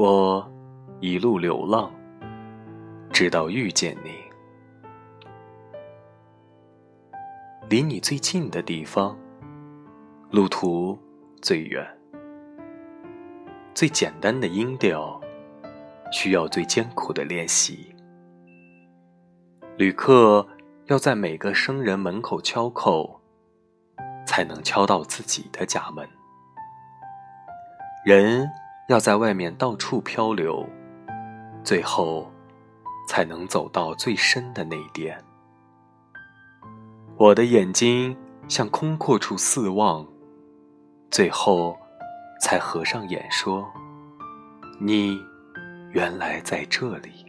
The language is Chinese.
我一路流浪，直到遇见你。离你最近的地方，路途最远。最简单的音调，需要最艰苦的练习。旅客要在每个生人门口敲叩，才能敲到自己的家门。人。要在外面到处漂流，最后才能走到最深的那点。我的眼睛向空阔处四望，最后才合上眼说：“你原来在这里。”